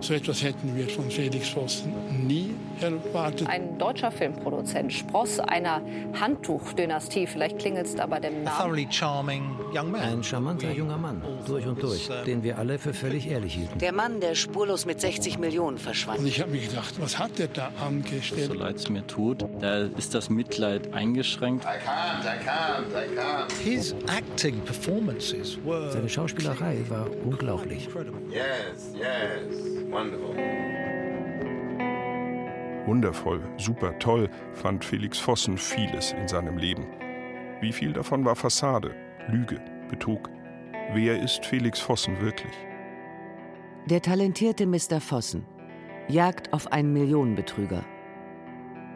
So etwas hätten wir von Felix Vossen nie erwartet. Ein deutscher Filmproduzent, Spross einer Handtuchdynastie, vielleicht klingelt es da bei dem Namen. Ein charmanter junger Mann, durch und durch, den wir alle für völlig ehrlich hielten. Der Mann, der spurlos mit 60 Millionen verschwand. Und ich habe mir gedacht, was hat der da angestellt? So leid es mir tut, da ist das Mitleid eingeschränkt. I can't, I can't, I can't. His acting performances were Seine Schauspielerei war unglaublich. Yes, yes. Wonderful. Wundervoll, super toll fand Felix Vossen vieles in seinem Leben. Wie viel davon war Fassade, Lüge, Betrug? Wer ist Felix Vossen wirklich? Der talentierte Mr. Vossen. Jagd auf einen Millionenbetrüger.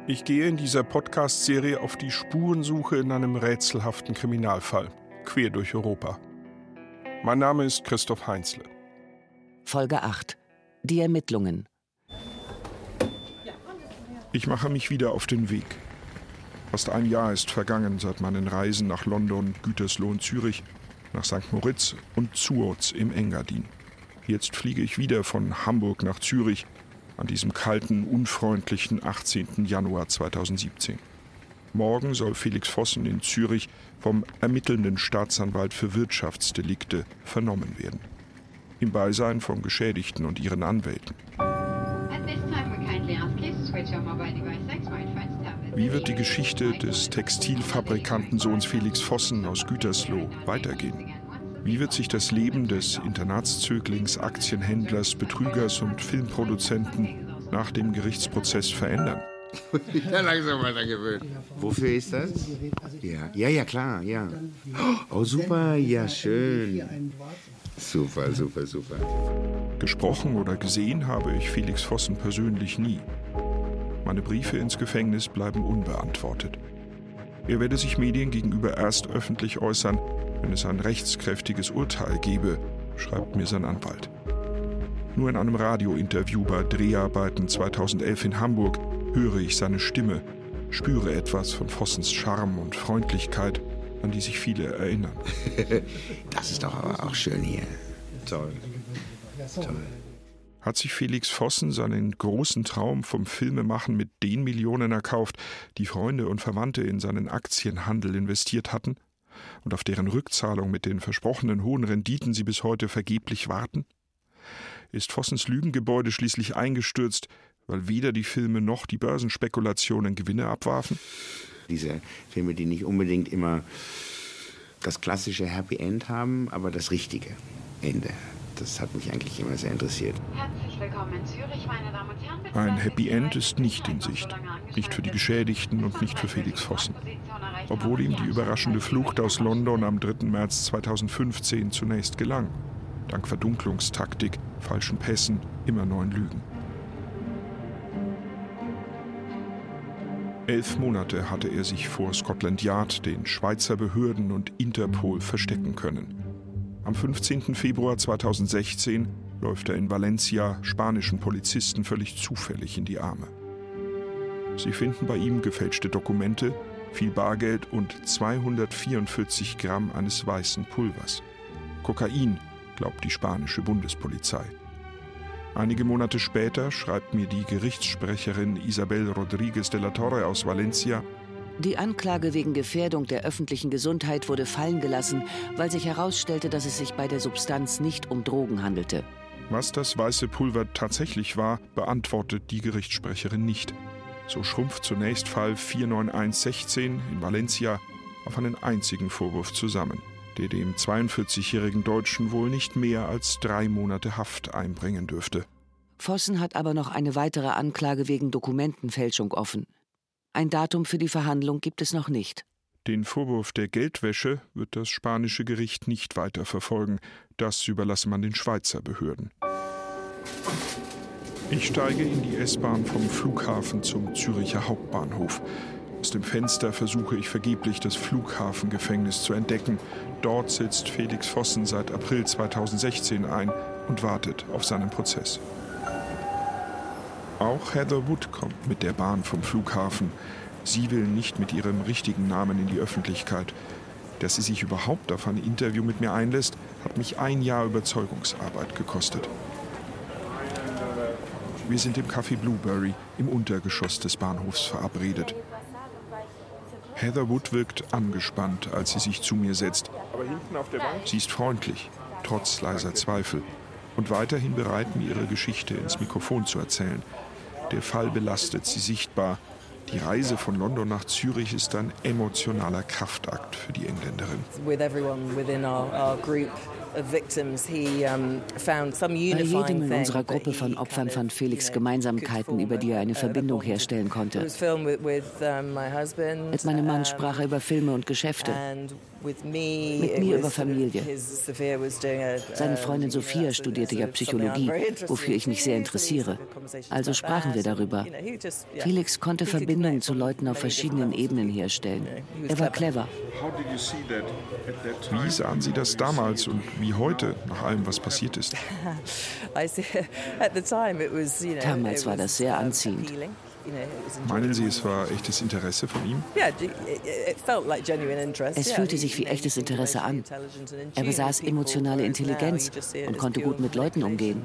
Ich gehe in dieser Podcast-Serie auf die Spurensuche in einem rätselhaften Kriminalfall, quer durch Europa. Mein Name ist Christoph Heinzle. Folge 8. Die Ermittlungen. Ich mache mich wieder auf den Weg. Fast ein Jahr ist vergangen seit meinen Reisen nach London, Gütersloh und Zürich, nach St. Moritz und Zuoz im Engadin. Jetzt fliege ich wieder von Hamburg nach Zürich an diesem kalten, unfreundlichen 18. Januar 2017. Morgen soll Felix Vossen in Zürich vom ermittelnden Staatsanwalt für Wirtschaftsdelikte vernommen werden. Im Beisein von Geschädigten und ihren Anwälten. Wie wird die Geschichte des Textilfabrikantensohns Felix Vossen aus Gütersloh weitergehen? Wie wird sich das Leben des Internatszöglings, Aktienhändlers, Betrügers und Filmproduzenten nach dem Gerichtsprozess verändern? Ja, langsam weiter gewöhnt. Wofür ist das? Ja, ja, ja, klar, ja. Oh, super, ja, schön. Super, super, super. Gesprochen oder gesehen habe ich Felix Vossen persönlich nie. Meine Briefe ins Gefängnis bleiben unbeantwortet. Er werde sich Medien gegenüber erst öffentlich äußern, wenn es ein rechtskräftiges Urteil gebe, schreibt mir sein Anwalt. Nur in einem Radiointerview bei Dreharbeiten 2011 in Hamburg höre ich seine Stimme, spüre etwas von Vossens Charme und Freundlichkeit, an die sich viele erinnern. Das ist doch aber auch schön hier. Toll. Toll. Hat sich Felix Vossen seinen großen Traum vom Filmemachen mit den Millionen erkauft, die Freunde und Verwandte in seinen Aktienhandel investiert hatten? Und auf deren Rückzahlung mit den versprochenen hohen Renditen sie bis heute vergeblich warten? Ist Vossens Lügengebäude schließlich eingestürzt, weil weder die Filme noch die Börsenspekulationen Gewinne abwarfen? Diese Filme, die nicht unbedingt immer das klassische Happy End haben, aber das richtige Ende. Das hat mich eigentlich immer sehr interessiert. Herzlich willkommen in Zürich, meine Damen und Herren. Ein Happy. End ist nicht in Sicht. Nicht für die Geschädigten und nicht für Felix Vossen. Obwohl ihm die überraschende Flucht aus London am 3. März 2015 zunächst gelang. Dank Verdunklungstaktik, falschen Pässen, immer neuen Lügen. Elf Monate hatte er sich vor Scotland Yard, den Schweizer Behörden und Interpol verstecken können. Am 15. Februar 2016 läuft er in Valencia spanischen Polizisten völlig zufällig in die Arme. Sie finden bei ihm gefälschte Dokumente, viel Bargeld und 244 Gramm eines weißen Pulvers. Kokain, glaubt die spanische Bundespolizei. Einige Monate später schreibt mir die Gerichtssprecherin Isabel Rodriguez de la Torre aus Valencia, Die Anklage wegen Gefährdung der öffentlichen Gesundheit wurde fallen gelassen, weil sich herausstellte, dass es sich bei der Substanz nicht um Drogen handelte. Was das weiße Pulver tatsächlich war, beantwortet die Gerichtssprecherin nicht. So schrumpft zunächst Fall 49116 in Valencia auf einen einzigen Vorwurf zusammen, der dem 42-jährigen Deutschen wohl nicht mehr als drei Monate Haft einbringen dürfte. Vossen hat aber noch eine weitere Anklage wegen Dokumentenfälschung offen. Ein Datum für die Verhandlung gibt es noch nicht. Den Vorwurf der Geldwäsche wird das spanische Gericht nicht weiter verfolgen. Das überlasse man den Schweizer Behörden. Ich steige in die S-Bahn vom Flughafen zum Züricher Hauptbahnhof. Aus dem Fenster versuche ich vergeblich, das Flughafengefängnis zu entdecken. Dort sitzt Felix Vossen seit April 2016 ein und wartet auf seinen Prozess. Auch Heather Wood kommt mit der Bahn vom Flughafen. Sie will nicht mit ihrem richtigen Namen in die Öffentlichkeit. Dass sie sich überhaupt auf ein Interview mit mir einlässt, hat mich ein Jahr Überzeugungsarbeit gekostet. Wir sind im Café Blueberry im Untergeschoss des Bahnhofs verabredet. Heather Wood wirkt angespannt, als sie sich zu mir setzt. Sie ist freundlich, trotz leiser Zweifel. Und weiterhin bereit, mir ihre Geschichte ins Mikrofon zu erzählen. Der Fall belastet sie sichtbar. Die Reise von London nach Zürich ist ein emotionaler Kraftakt für die Engländerin. With everyone within our, our group bei jedem in unserer Gruppe von Opfern fand Felix Gemeinsamkeiten, über die er eine Verbindung herstellen konnte. Mit meinem Mann sprach er über Filme und Geschäfte. Mit mir über Familie. Seine Freundin Sophia studierte ja Psychologie, wofür ich mich sehr interessiere. Also sprachen wir darüber. Felix konnte Verbindungen zu Leuten auf verschiedenen Ebenen herstellen. Er war clever. Wie sahen Sie das damals und wie heute, nach allem, was passiert ist? Damals war das sehr anziehend. Meinen Sie, es war echtes Interesse von ihm? Es fühlte sich wie echtes Interesse an. Er besaß emotionale Intelligenz und konnte gut mit Leuten umgehen.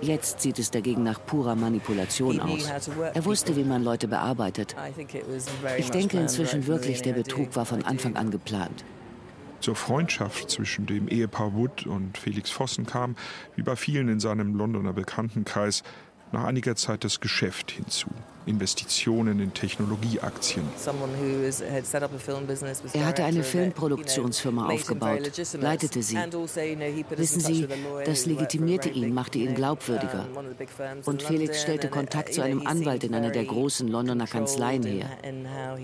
Jetzt sieht es dagegen nach purer Manipulation aus. Er wusste, wie man Leute bearbeitet. Ich denke inzwischen wirklich, der Betrug war von Anfang an geplant. Zur Freundschaft zwischen dem Ehepaar Wood und Felix Vossen kam, wie bei vielen in seinem Londoner Bekanntenkreis, nach einiger Zeit das Geschäft hinzu. Investitionen in Technologieaktien. Er hatte eine Filmproduktionsfirma aufgebaut, leitete sie. Also, Wissen Sie, das legitimierte ihn, machte ihn glaubwürdiger. Und Felix stellte Kontakt zu einem Anwalt in einer der großen Londoner Kanzleien her.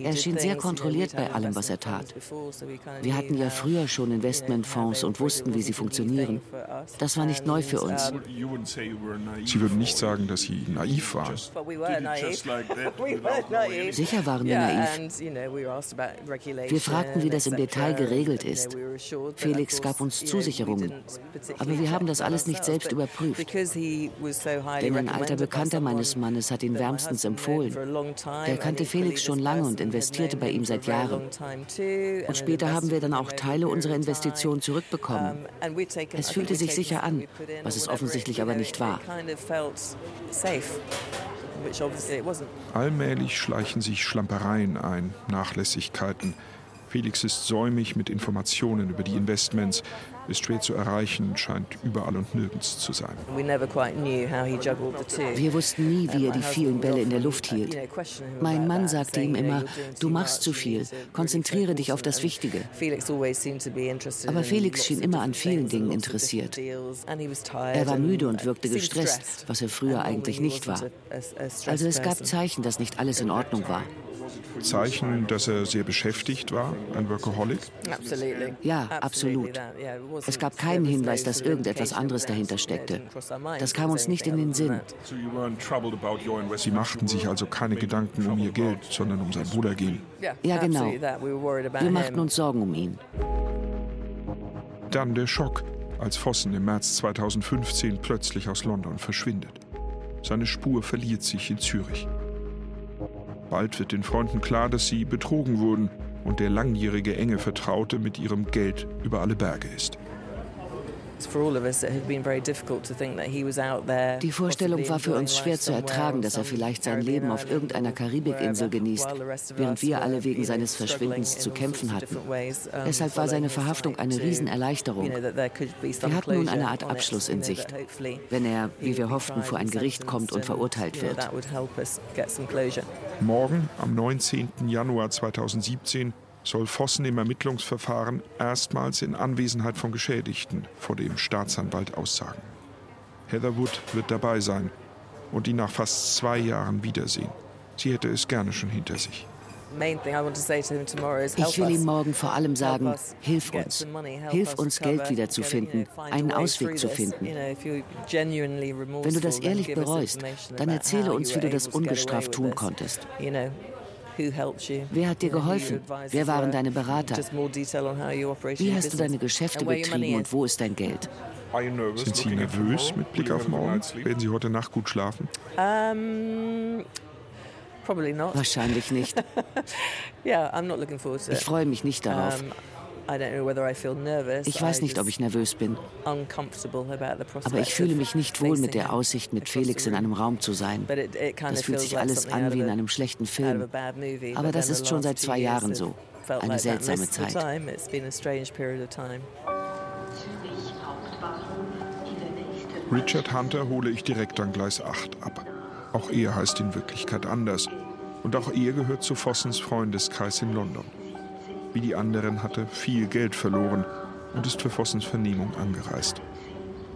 Er schien sehr kontrolliert bei allem, was er tat. Wir hatten ja früher schon Investmentfonds und wussten, wie sie funktionieren. Das war nicht neu für uns. Sie würden nicht sagen, dass Sie naiv waren. Sicher waren wir naiv. Wir fragten, wie das im Detail geregelt ist. Felix gab uns Zusicherungen. Aber wir haben das alles nicht selbst überprüft. Denn ein alter Bekannter meines Mannes hat ihn wärmstens empfohlen. Der kannte Felix schon lange und investierte bei ihm seit Jahren. Und später haben wir dann auch Teile unserer Investition zurückbekommen. Es fühlte sich sicher an, was es offensichtlich aber nicht war. Allmählich schleichen sich Schlampereien ein, Nachlässigkeiten. Felix ist säumig mit Informationen über die Investments, ist schwer zu erreichen, scheint überall und nirgends zu sein. Wir wussten nie, wie er die vielen Bälle in der Luft hielt. Mein Mann sagte ihm immer, du machst zu viel, konzentriere dich auf das Wichtige. Aber Felix schien immer an vielen Dingen interessiert. Er war müde und wirkte gestresst, was er früher eigentlich nicht war. Also es gab Zeichen, dass nicht alles in Ordnung war. Zeichen, dass er sehr beschäftigt war, ein Workaholic? Ja, absolut. Es gab keinen Hinweis, dass irgendetwas anderes dahinter steckte. Das kam uns nicht in den Sinn. Sie machten sich also keine Gedanken um ihr Geld, sondern um sein Wohlergehen. Ja, genau. Wir machten uns Sorgen um ihn. Dann der Schock, als Vossen im März 2015 plötzlich aus London verschwindet. Seine Spur verliert sich in Zürich. Bald wird den Freunden klar, dass sie betrogen wurden und der langjährige enge Vertraute mit ihrem Geld über alle Berge ist. Die Vorstellung war für uns schwer zu ertragen, dass er vielleicht sein Leben auf irgendeiner Karibikinsel genießt, während wir alle wegen seines Verschwindens zu kämpfen hatten. Deshalb war seine Verhaftung eine Riesenerleichterung. Wir hatten nun eine Art Abschluss in Sicht, wenn er, wie wir hofften, vor ein Gericht kommt und verurteilt wird. Morgen, am 19. Januar 2017, soll Vossen im Ermittlungsverfahren erstmals in Anwesenheit von Geschädigten vor dem Staatsanwalt aussagen. Heather Wood wird dabei sein und ihn nach fast zwei Jahren wiedersehen. Sie hätte es gerne schon hinter sich. Ich will ihm morgen vor allem sagen, hilf uns. Hilf uns, Geld wiederzufinden, einen Ausweg zu finden. Wenn du das ehrlich bereust, dann erzähle uns, wie du das ungestraft tun konntest. Wer hat dir geholfen? Wer waren deine Berater? Wie hast du deine Geschäfte betrieben und wo ist dein Geld? Sind Sie nervös mit Blick auf morgen? Werden Sie heute Nacht gut schlafen? Wahrscheinlich nicht. Ich freue mich nicht darauf. Ich weiß nicht, ob ich nervös bin. Aber ich fühle mich nicht wohl mit der Aussicht, mit Felix in einem Raum zu sein. Das fühlt sich alles an wie in einem schlechten Film. Aber das ist schon seit zwei Jahren so. Eine seltsame Zeit. Richard Hunter hole ich direkt an Gleis 8 ab. Auch er heißt in Wirklichkeit anders. Und auch er gehört zu Fossens Freundeskreis in London. Wie die anderen hat er viel Geld verloren und ist für Fossens Vernehmung angereist.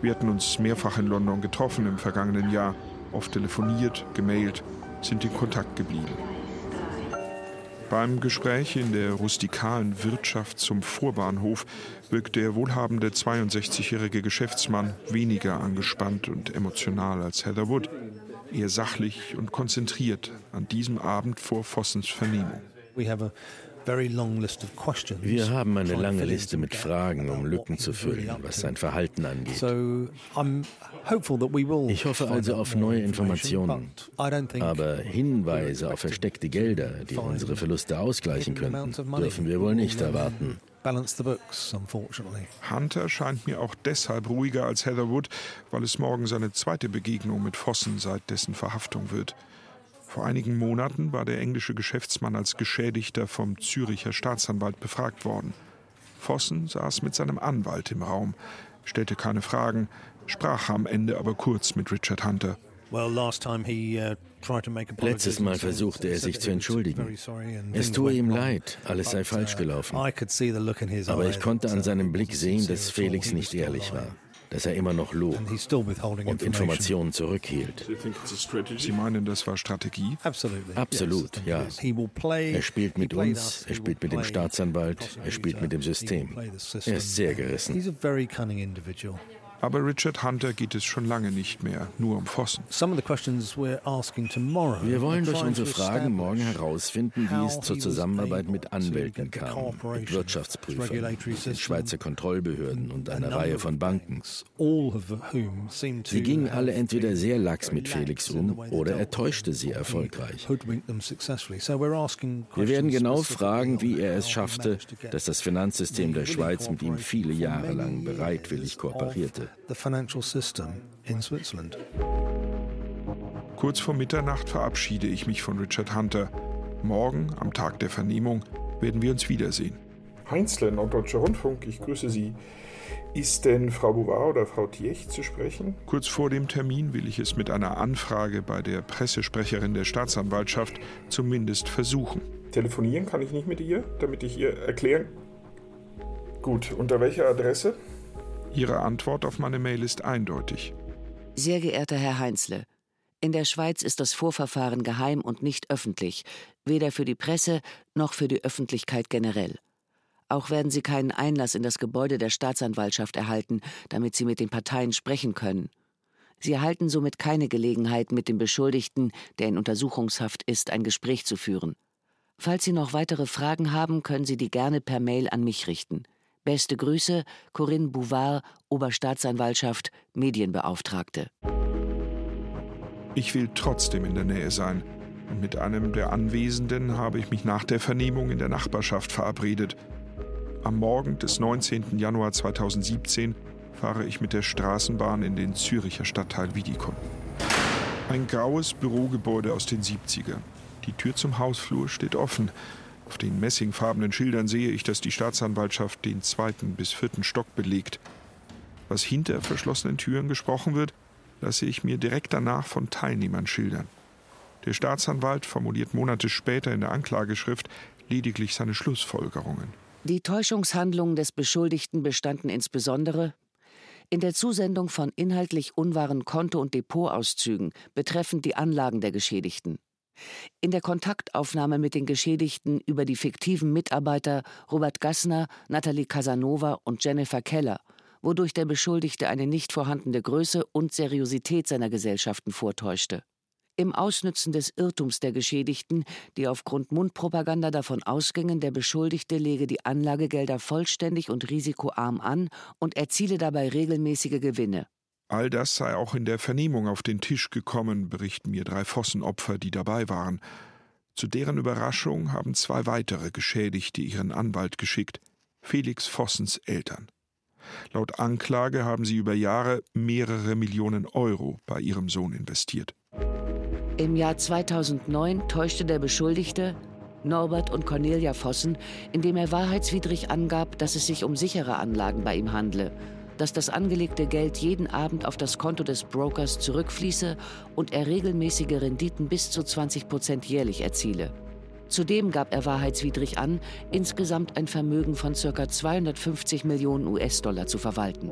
Wir hatten uns mehrfach in London getroffen im vergangenen Jahr, oft telefoniert, gemailt, sind in Kontakt geblieben. Beim Gespräch in der rustikalen Wirtschaft zum Vorbahnhof wirkt der wohlhabende 62-jährige Geschäftsmann weniger angespannt und emotional als Heather Wood, eher sachlich und konzentriert an diesem Abend vor Vossens Vernehmung. Wir haben eine lange Liste mit Fragen, um Lücken zu füllen, was sein Verhalten angeht. Ich hoffe also auf neue Informationen. Aber Hinweise auf versteckte Gelder, die unsere Verluste ausgleichen könnten, dürfen wir wohl nicht erwarten. Hunter scheint mir auch deshalb ruhiger als Heatherwood, weil es morgen seine zweite Begegnung mit Fossen seit dessen Verhaftung wird. Vor einigen Monaten war der englische Geschäftsmann als Geschädigter vom Züricher Staatsanwalt befragt worden. Vossen saß mit seinem Anwalt im Raum, stellte keine Fragen, sprach am Ende aber kurz mit Richard Hunter. Uh, Letztes Mal versuchte er sich zu entschuldigen. Es tue ihm leid, alles sei falsch uh, gelaufen. Aber ich konnte an seinem Blick sehen, dass Felix nicht ehrlich war dass er immer noch log und Informationen zurückhielt. Sie meinen, das war Strategie? Absolut, ja. Er spielt mit uns, er spielt mit dem Staatsanwalt, er spielt mit dem System. Er ist sehr gerissen. Aber Richard Hunter geht es schon lange nicht mehr, nur um Fossen. Wir wollen durch unsere Fragen morgen herausfinden, wie es zur Zusammenarbeit mit Anwälten kam, mit Wirtschaftsprüfern, den Schweizer Kontrollbehörden und einer Reihe von Banken. Sie gingen alle entweder sehr lax mit Felix um oder er täuschte sie erfolgreich. Wir werden genau fragen, wie er es schaffte, dass das Finanzsystem der Schweiz mit ihm viele Jahre lang bereitwillig kooperierte the financial system in Switzerland. Kurz vor Mitternacht verabschiede ich mich von Richard Hunter. Morgen, am Tag der Vernehmung, werden wir uns wiedersehen. Heinzle, Norddeutscher Rundfunk, ich grüße Sie. Ist denn Frau Bouvard oder Frau Tiech zu sprechen? Kurz vor dem Termin will ich es mit einer Anfrage bei der Pressesprecherin der Staatsanwaltschaft zumindest versuchen. Telefonieren kann ich nicht mit ihr, damit ich ihr erklären. Gut, unter welcher Adresse? Ihre Antwort auf meine Mail ist eindeutig. Sehr geehrter Herr Heinzle, in der Schweiz ist das Vorverfahren geheim und nicht öffentlich, weder für die Presse noch für die Öffentlichkeit generell. Auch werden Sie keinen Einlass in das Gebäude der Staatsanwaltschaft erhalten, damit Sie mit den Parteien sprechen können. Sie erhalten somit keine Gelegenheit, mit dem Beschuldigten, der in Untersuchungshaft ist, ein Gespräch zu führen. Falls Sie noch weitere Fragen haben, können Sie die gerne per Mail an mich richten. Beste Grüße, Corinne Bouvard, Oberstaatsanwaltschaft, Medienbeauftragte. Ich will trotzdem in der Nähe sein. Und mit einem der Anwesenden habe ich mich nach der Vernehmung in der Nachbarschaft verabredet. Am Morgen des 19. Januar 2017 fahre ich mit der Straßenbahn in den Züricher Stadtteil Wiedikon. Ein graues Bürogebäude aus den 70ern. Die Tür zum Hausflur steht offen. Auf den messingfarbenen Schildern sehe ich, dass die Staatsanwaltschaft den zweiten bis vierten Stock belegt. Was hinter verschlossenen Türen gesprochen wird, lasse ich mir direkt danach von Teilnehmern schildern. Der Staatsanwalt formuliert Monate später in der Anklageschrift lediglich seine Schlussfolgerungen. Die Täuschungshandlungen des Beschuldigten bestanden insbesondere in der Zusendung von inhaltlich unwahren Konto- und Depotauszügen betreffend die Anlagen der Geschädigten, in der Kontaktaufnahme mit den Geschädigten über die fiktiven Mitarbeiter Robert Gassner, Nathalie Casanova und Jennifer Keller, wodurch der Beschuldigte eine nicht vorhandene Größe und Seriosität seiner Gesellschaften vortäuschte. Im Ausnützen des Irrtums der Geschädigten, die aufgrund Mundpropaganda davon ausgingen, der Beschuldigte lege die Anlagegelder vollständig und risikoarm an und erziele dabei regelmäßige Gewinne. All das sei auch in der Vernehmung auf den Tisch gekommen, berichten mir drei Vossenopfer, die dabei waren. Zu deren Überraschung haben zwei weitere Geschädigte ihren Anwalt geschickt. Felix Vossens Eltern. Laut Anklage haben sie über Jahre mehrere Millionen Euro bei ihrem Sohn investiert. Im Jahr 2009 täuschte der Beschuldigte Norbert und Cornelia Vossen, indem er wahrheitswidrig angab, dass es sich um sichere Anlagen bei ihm handle, dass das angelegte Geld jeden Abend auf das Konto des Brokers zurückfließe und er regelmäßige Renditen bis zu 20 Prozent jährlich erziele. Zudem gab er wahrheitswidrig an, insgesamt ein Vermögen von ca. 250 Millionen US-Dollar zu verwalten.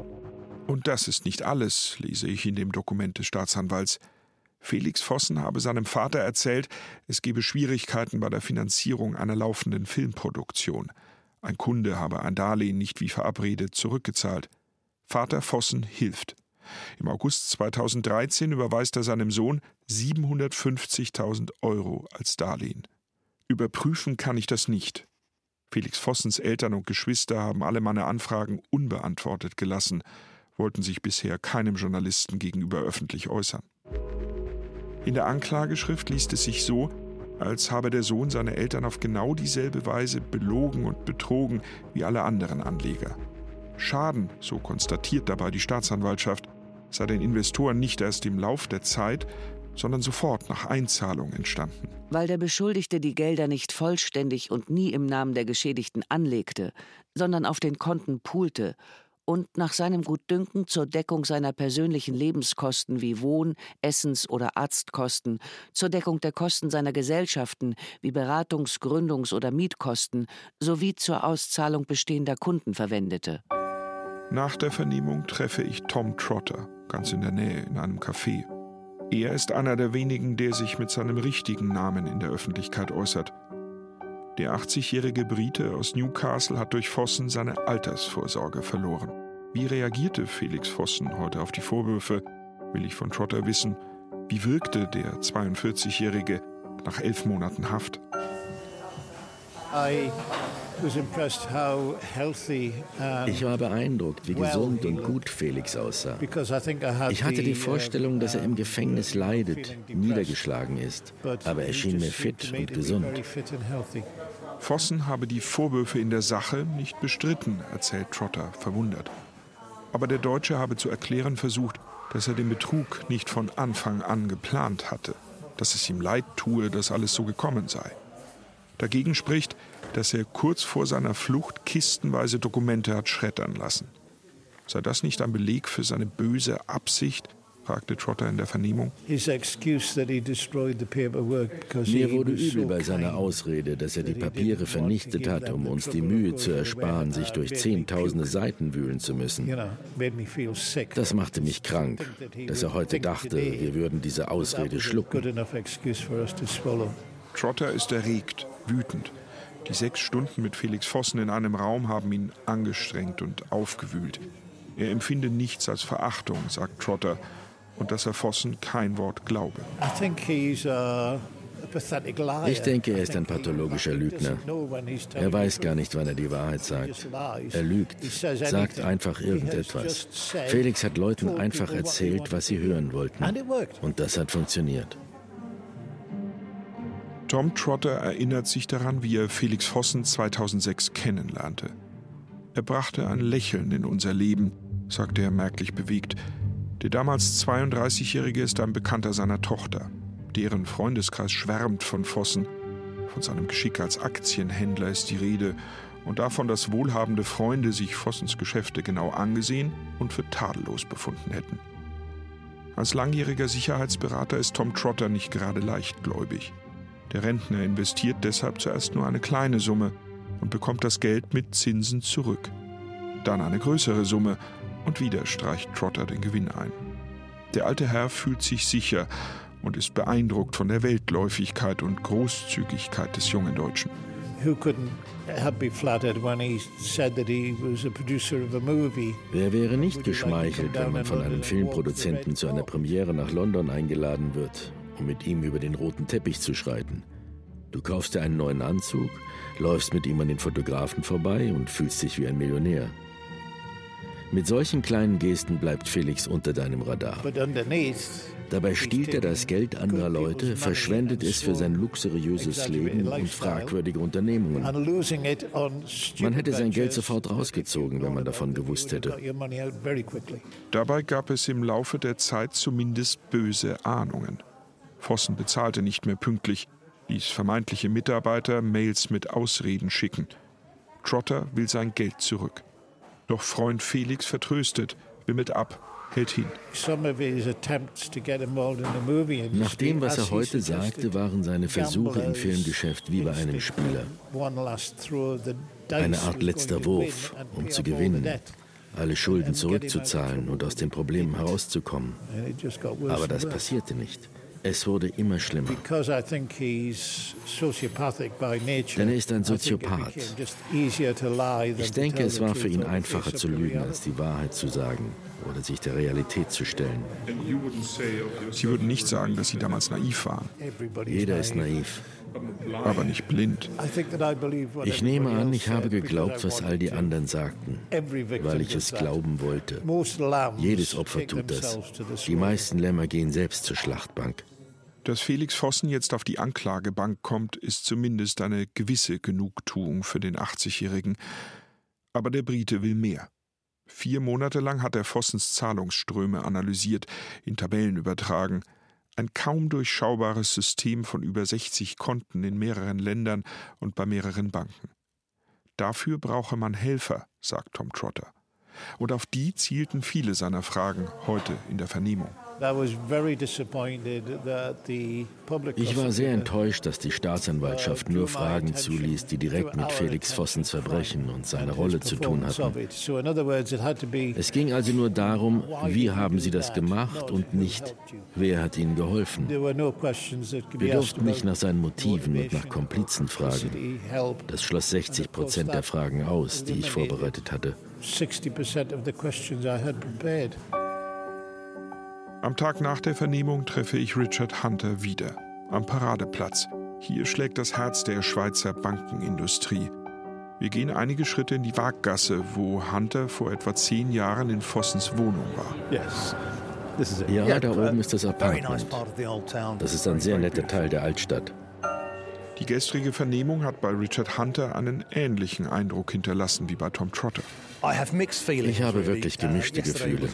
Und das ist nicht alles, lese ich in dem Dokument des Staatsanwalts. Felix Vossen habe seinem Vater erzählt, es gebe Schwierigkeiten bei der Finanzierung einer laufenden Filmproduktion. Ein Kunde habe ein Darlehen nicht wie verabredet zurückgezahlt. Vater Vossen hilft. Im August 2013 überweist er seinem Sohn 750.000 Euro als Darlehen. Überprüfen kann ich das nicht. Felix Vossens Eltern und Geschwister haben alle meine Anfragen unbeantwortet gelassen, wollten sich bisher keinem Journalisten gegenüber öffentlich äußern. In der Anklageschrift liest es sich so, als habe der Sohn seine Eltern auf genau dieselbe Weise belogen und betrogen wie alle anderen Anleger. Schaden, so konstatiert dabei die Staatsanwaltschaft, sei den Investoren nicht erst im Lauf der Zeit, sondern sofort nach Einzahlung entstanden. Weil der Beschuldigte die Gelder nicht vollständig und nie im Namen der Geschädigten anlegte, sondern auf den Konten poolte und nach seinem Gutdünken zur Deckung seiner persönlichen Lebenskosten wie Wohn-, Essens- oder Arztkosten, zur Deckung der Kosten seiner Gesellschaften wie Beratungs-, Gründungs- oder Mietkosten sowie zur Auszahlung bestehender Kunden verwendete. Nach der Vernehmung treffe ich Tom Trotter, ganz in der Nähe, in einem Café. Er ist einer der wenigen, der sich mit seinem richtigen Namen in der Öffentlichkeit äußert. Der 80-jährige Brite aus Newcastle hat durch Vossen seine Altersvorsorge verloren. Wie reagierte Felix Vossen heute auf die Vorwürfe, will ich von Trotter wissen. Wie wirkte der 42-jährige nach elf Monaten Haft? Ich war beeindruckt, wie gesund und gut Felix aussah. Ich hatte die Vorstellung, dass er im Gefängnis leidet, niedergeschlagen ist, aber er schien mir fit und gesund. Vossen habe die Vorwürfe in der Sache nicht bestritten, erzählt Trotter, verwundert. Aber der Deutsche habe zu erklären versucht, dass er den Betrug nicht von Anfang an geplant hatte, dass es ihm leid tue, dass alles so gekommen sei. Dagegen spricht, dass er kurz vor seiner Flucht kistenweise Dokumente hat schreddern lassen. Sei das nicht ein Beleg für seine böse Absicht, fragte Trotter in der Vernehmung. Mir wurde übel bei seiner Ausrede, dass er die Papiere vernichtet hat, um uns die Mühe zu ersparen, sich durch zehntausende Seiten wühlen zu müssen. Das machte mich krank, dass er heute dachte, wir würden diese Ausrede schlucken. Trotter ist erregt, wütend. Die sechs Stunden mit Felix Vossen in einem Raum haben ihn angestrengt und aufgewühlt. Er empfinde nichts als Verachtung, sagt Trotter, und dass er Vossen kein Wort glaube. Ich denke, er ist ein pathologischer Lügner. Er weiß gar nicht, wann er die Wahrheit sagt. Er lügt, sagt einfach irgendetwas. Felix hat Leuten einfach erzählt, was sie hören wollten. Und das hat funktioniert. Tom Trotter erinnert sich daran, wie er Felix Vossen 2006 kennenlernte. Er brachte ein Lächeln in unser Leben, sagte er merklich bewegt. Der damals 32-Jährige ist ein Bekannter seiner Tochter. Deren Freundeskreis schwärmt von Vossen. Von seinem Geschick als Aktienhändler ist die Rede und davon, dass wohlhabende Freunde sich Vossens Geschäfte genau angesehen und für tadellos befunden hätten. Als langjähriger Sicherheitsberater ist Tom Trotter nicht gerade leichtgläubig. Der Rentner investiert deshalb zuerst nur eine kleine Summe und bekommt das Geld mit Zinsen zurück. Dann eine größere Summe und wieder streicht Trotter den Gewinn ein. Der alte Herr fühlt sich sicher und ist beeindruckt von der Weltläufigkeit und Großzügigkeit des jungen Deutschen. Wer wäre nicht geschmeichelt, wenn man von einem Filmproduzenten zu einer Premiere nach London eingeladen wird, um mit ihm über den roten Teppich zu schreiten? Du kaufst dir einen neuen Anzug, läufst mit ihm an den Fotografen vorbei und fühlst dich wie ein Millionär. Mit solchen kleinen Gesten bleibt Felix unter deinem Radar. Dabei stiehlt er das Geld anderer Leute, verschwendet es für sein luxuriöses Leben und fragwürdige Unternehmungen. Man hätte sein Geld sofort rausgezogen, wenn man davon gewusst hätte. Dabei gab es im Laufe der Zeit zumindest böse Ahnungen. Vossen bezahlte nicht mehr pünktlich, ließ vermeintliche Mitarbeiter Mails mit Ausreden schicken. Trotter will sein Geld zurück. Doch Freund Felix vertröstet, wimmelt ab, hält hin. Nach dem, was er heute sagte, waren seine Versuche im Filmgeschäft wie bei einem Spieler. Eine Art letzter Wurf, um zu gewinnen, alle Schulden zurückzuzahlen und aus den Problemen herauszukommen. Aber das passierte nicht. Es wurde immer schlimmer. Denn er ist ein Soziopath. Ich denke, es war für ihn einfacher zu lügen, als die Wahrheit zu sagen oder sich der Realität zu stellen. Sie würden nicht sagen, dass Sie damals naiv waren. Jeder ist naiv. Aber nicht blind. Ich nehme an, ich habe geglaubt, was all die anderen sagten, weil ich es glauben wollte. Jedes Opfer tut das. Die meisten Lämmer gehen selbst zur Schlachtbank. Dass Felix Vossen jetzt auf die Anklagebank kommt, ist zumindest eine gewisse Genugtuung für den 80-Jährigen. Aber der Brite will mehr. Vier Monate lang hat er Vossens Zahlungsströme analysiert, in Tabellen übertragen. Ein kaum durchschaubares System von über 60 Konten in mehreren Ländern und bei mehreren Banken. Dafür brauche man Helfer, sagt Tom Trotter. Und auf die zielten viele seiner Fragen heute in der Vernehmung. Ich war sehr enttäuscht, dass die Staatsanwaltschaft nur Fragen zuließ, die direkt mit Felix Vossens Verbrechen und seiner Rolle zu tun hatten. Es ging also nur darum, wie haben Sie das gemacht und nicht, wer hat Ihnen geholfen. Wir durften nicht nach seinen Motiven und nach Komplizen fragen. Das schloss 60 Prozent der Fragen aus, die ich vorbereitet hatte. 60 of the questions I had prepared. Am Tag nach der Vernehmung treffe ich Richard Hunter wieder. Am Paradeplatz. Hier schlägt das Herz der Schweizer Bankenindustrie. Wir gehen einige Schritte in die Waaggasse, wo Hunter vor etwa zehn Jahren in Vossens Wohnung war. Ja, da oben ist das Apartment. Das ist ein sehr netter Teil der Altstadt. Die gestrige Vernehmung hat bei Richard Hunter einen ähnlichen Eindruck hinterlassen wie bei Tom Trotter. Ich habe wirklich gemischte Gefühle.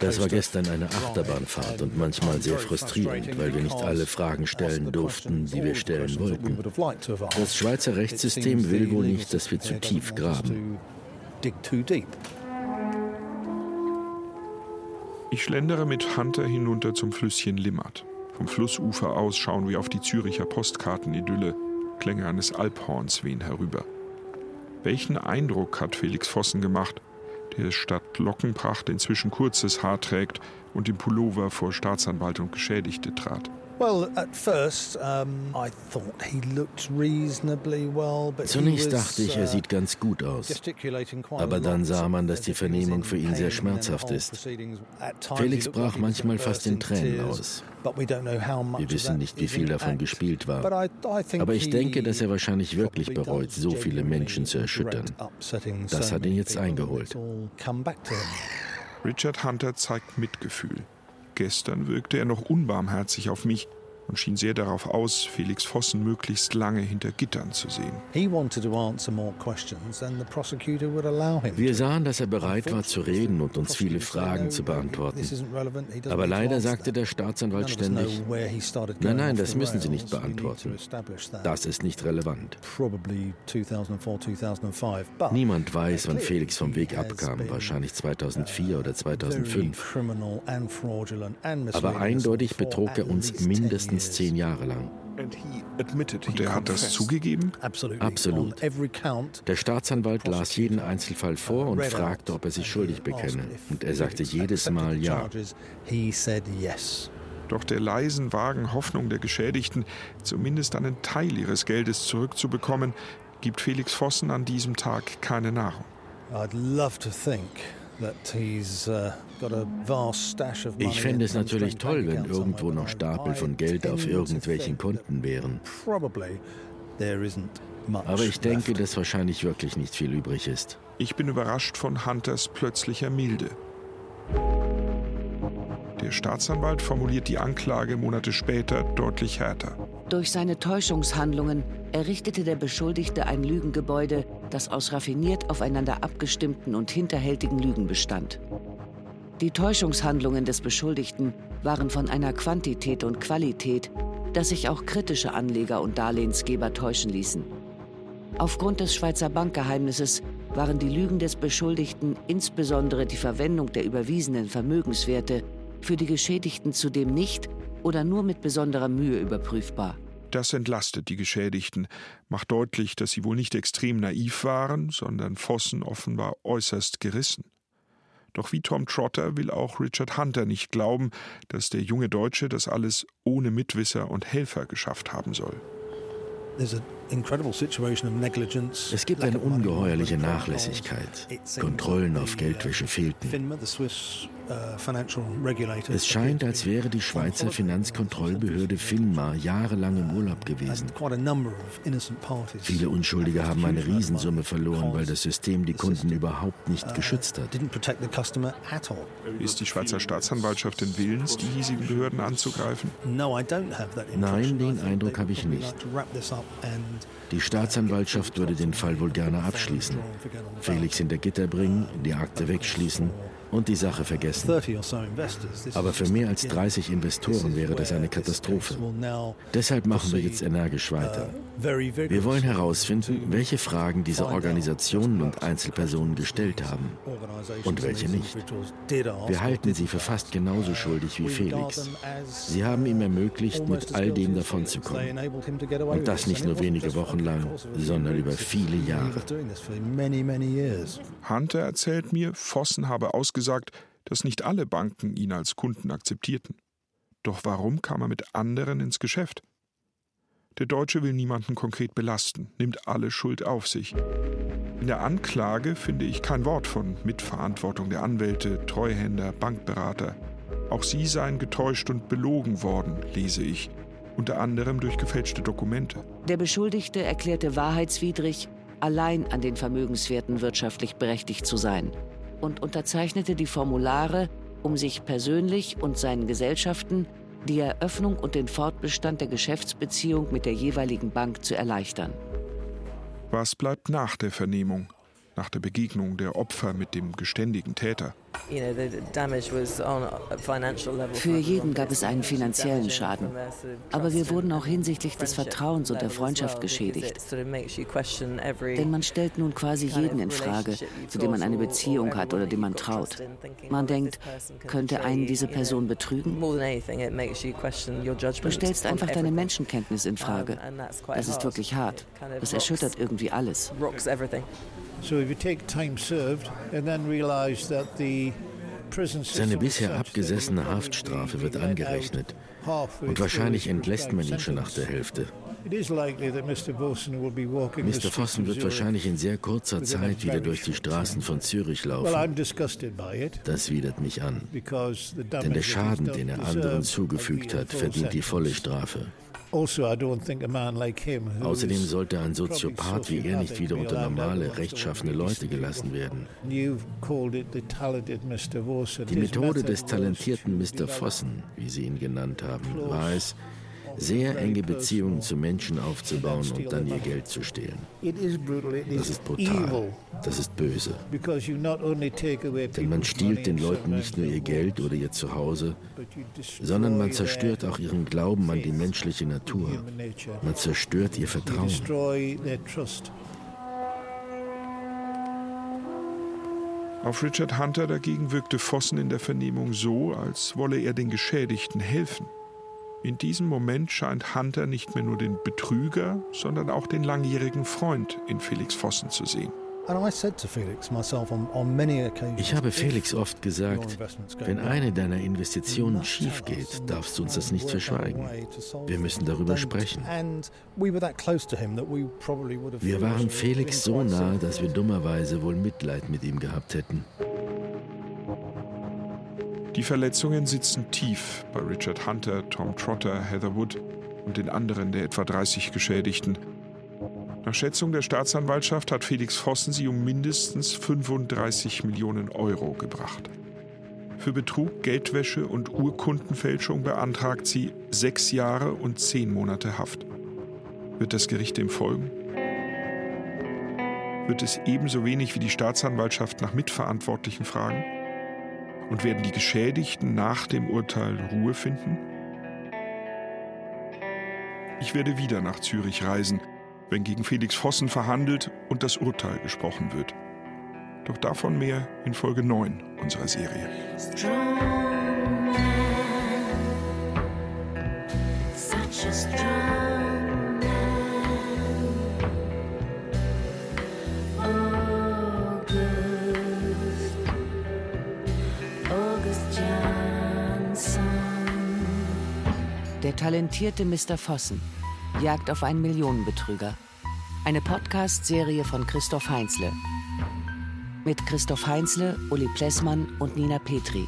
Das war gestern eine Achterbahnfahrt und manchmal sehr frustrierend, weil wir nicht alle Fragen stellen durften, die wir stellen wollten. Das Schweizer Rechtssystem will wohl nicht, dass wir zu tief graben. Ich schlendere mit Hunter hinunter zum Flüsschen Limmert. Vom Flussufer aus schauen wir auf die Züricher Postkartenidylle. Klänge eines Alphorns wehen herüber. Welchen Eindruck hat Felix Vossen gemacht, der statt Lockenpracht inzwischen kurzes Haar trägt und im Pullover vor Staatsanwalt und Geschädigte trat? Zunächst dachte ich, er sieht ganz gut aus. Aber dann sah man, dass die Vernehmung für ihn sehr schmerzhaft ist. Felix brach manchmal fast in Tränen aus. Wir wissen nicht, wie viel davon gespielt war. Aber ich denke, dass er wahrscheinlich wirklich bereut, so viele Menschen zu erschüttern. Das hat ihn jetzt eingeholt. Richard Hunter zeigt Mitgefühl. Gestern wirkte er noch unbarmherzig auf mich und schien sehr darauf aus, Felix Vossen möglichst lange hinter Gittern zu sehen. Wir sahen, dass er bereit war zu reden und uns viele Fragen zu beantworten. Aber leider sagte der Staatsanwalt ständig, nein, nein, das müssen Sie nicht beantworten. Das ist nicht relevant. Niemand weiß, wann Felix vom Weg abkam, wahrscheinlich 2004 oder 2005. Aber eindeutig betrug er uns mindestens mindestens zehn Jahre lang. Und er hat das zugegeben? Absolut. Der Staatsanwalt las jeden Einzelfall vor und fragte, ob er sich schuldig bekenne. Und er sagte jedes Mal ja. Doch der leisen, vagen Hoffnung der Geschädigten, zumindest einen Teil ihres Geldes zurückzubekommen, gibt Felix Vossen an diesem Tag keine Nahrung. I'd love to think Uh, ich fände es natürlich toll, wenn irgendwo noch Stapel von Geld auf irgendwelchen Konten wären. Aber ich denke, dass wahrscheinlich wirklich nicht viel übrig ist. Ich bin überrascht von Hunters plötzlicher Milde. Der Staatsanwalt formuliert die Anklage Monate später deutlich härter. Durch seine Täuschungshandlungen errichtete der Beschuldigte ein Lügengebäude, das aus raffiniert aufeinander abgestimmten und hinterhältigen Lügen bestand. Die Täuschungshandlungen des Beschuldigten waren von einer Quantität und Qualität, dass sich auch kritische Anleger und Darlehensgeber täuschen ließen. Aufgrund des Schweizer Bankgeheimnisses waren die Lügen des Beschuldigten, insbesondere die Verwendung der überwiesenen Vermögenswerte, für die Geschädigten zudem nicht oder nur mit besonderer Mühe überprüfbar. Das entlastet die Geschädigten, macht deutlich, dass sie wohl nicht extrem naiv waren, sondern Vossen offenbar äußerst gerissen. Doch wie Tom Trotter will auch Richard Hunter nicht glauben, dass der junge Deutsche das alles ohne Mitwisser und Helfer geschafft haben soll. Es gibt eine ungeheuerliche Nachlässigkeit. Kontrollen auf Geldwäsche fehlten. Uh, es scheint, als wäre die Schweizer Finanzkontrollbehörde FINMA jahrelang im Urlaub gewesen. Viele Unschuldige haben eine Riesensumme verloren, weil das System die Kunden überhaupt nicht uh, geschützt hat. Ist die Schweizer Staatsanwaltschaft denn willens, die hiesigen Behörden anzugreifen? Nein, den Eindruck habe ich nicht. Die Staatsanwaltschaft würde den Fall wohl gerne abschließen. Felix hinter Gitter bringen, die Akte wegschließen und die Sache vergessen. Aber für mehr als 30 Investoren wäre das eine Katastrophe. Deshalb machen wir jetzt energisch weiter. Wir wollen herausfinden, welche Fragen diese Organisationen und Einzelpersonen gestellt haben und welche nicht. Wir halten sie für fast genauso schuldig wie Felix. Sie haben ihm ermöglicht, mit all dem davonzukommen. Und das nicht nur wenige Wochen lang, sondern über viele Jahre. Hunter erzählt mir, Vossen habe ausgesprochen, gesagt, dass nicht alle Banken ihn als Kunden akzeptierten. Doch warum kam er mit anderen ins Geschäft? Der Deutsche will niemanden konkret belasten, nimmt alle Schuld auf sich. In der Anklage finde ich kein Wort von Mitverantwortung der Anwälte, Treuhänder, Bankberater. Auch sie seien getäuscht und belogen worden, lese ich, unter anderem durch gefälschte Dokumente. Der Beschuldigte erklärte wahrheitswidrig, allein an den Vermögenswerten wirtschaftlich berechtigt zu sein und unterzeichnete die Formulare, um sich persönlich und seinen Gesellschaften die Eröffnung und den Fortbestand der Geschäftsbeziehung mit der jeweiligen Bank zu erleichtern. Was bleibt nach der Vernehmung, nach der Begegnung der Opfer mit dem geständigen Täter? Für jeden gab es einen finanziellen Schaden. Aber wir wurden auch hinsichtlich des Vertrauens und der Freundschaft geschädigt. Denn man stellt nun quasi jeden in Frage, zu dem man eine Beziehung hat oder dem man traut. Man denkt, könnte einen diese Person betrügen? Du stellst einfach deine Menschenkenntnis in Frage. Das ist wirklich hart. Das erschüttert irgendwie alles. So if you take time served and then realize that the seine bisher abgesessene Haftstrafe wird angerechnet und wahrscheinlich entlässt man ihn schon nach der Hälfte. Mr. Fossen wird wahrscheinlich in sehr kurzer Zeit wieder durch die Straßen von Zürich laufen. Das widert mich an. Denn der Schaden, den er anderen zugefügt hat, verdient die volle Strafe. Also, Außerdem sollte ein Soziopath wie er nicht wieder unter normale, rechtschaffene Leute gelassen werden. Die Methode des talentierten Mr. Fossen, wie Sie ihn genannt haben, war es, sehr enge Beziehungen zu Menschen aufzubauen und dann ihr Geld zu stehlen. Das ist brutal. Das ist böse. Denn man stiehlt den Leuten nicht nur ihr Geld oder ihr Zuhause, sondern man zerstört auch ihren Glauben an die menschliche Natur. Man zerstört ihr Vertrauen. Auf Richard Hunter dagegen wirkte Fossen in der Vernehmung so, als wolle er den Geschädigten helfen. In diesem Moment scheint Hunter nicht mehr nur den Betrüger, sondern auch den langjährigen Freund in Felix Vossen zu sehen. Ich habe Felix oft gesagt, wenn eine deiner Investitionen schief geht, darfst du uns das nicht verschweigen. Wir müssen darüber sprechen. Wir waren Felix so nahe, dass wir dummerweise wohl Mitleid mit ihm gehabt hätten. Die Verletzungen sitzen tief bei Richard Hunter, Tom Trotter, Heather Wood und den anderen der etwa 30 Geschädigten. Nach Schätzung der Staatsanwaltschaft hat Felix Vossen sie um mindestens 35 Millionen Euro gebracht. Für Betrug, Geldwäsche und Urkundenfälschung beantragt sie sechs Jahre und zehn Monate Haft. Wird das Gericht dem folgen? Wird es ebenso wenig wie die Staatsanwaltschaft nach Mitverantwortlichen fragen? Und werden die Geschädigten nach dem Urteil Ruhe finden? Ich werde wieder nach Zürich reisen, wenn gegen Felix Vossen verhandelt und das Urteil gesprochen wird. Doch davon mehr in Folge 9 unserer Serie. Der talentierte Mr. Vossen Jagd auf einen Millionenbetrüger. Eine Podcast-Serie von Christoph Heinzle. Mit Christoph Heinzle, Uli Plessmann und Nina Petri.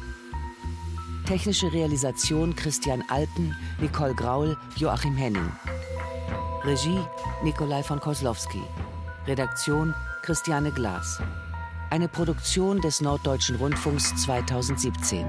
Technische Realisation Christian Alpen, Nicole Graul, Joachim Henning. Regie Nikolai von Koslowski. Redaktion Christiane Glas. Eine Produktion des Norddeutschen Rundfunks 2017.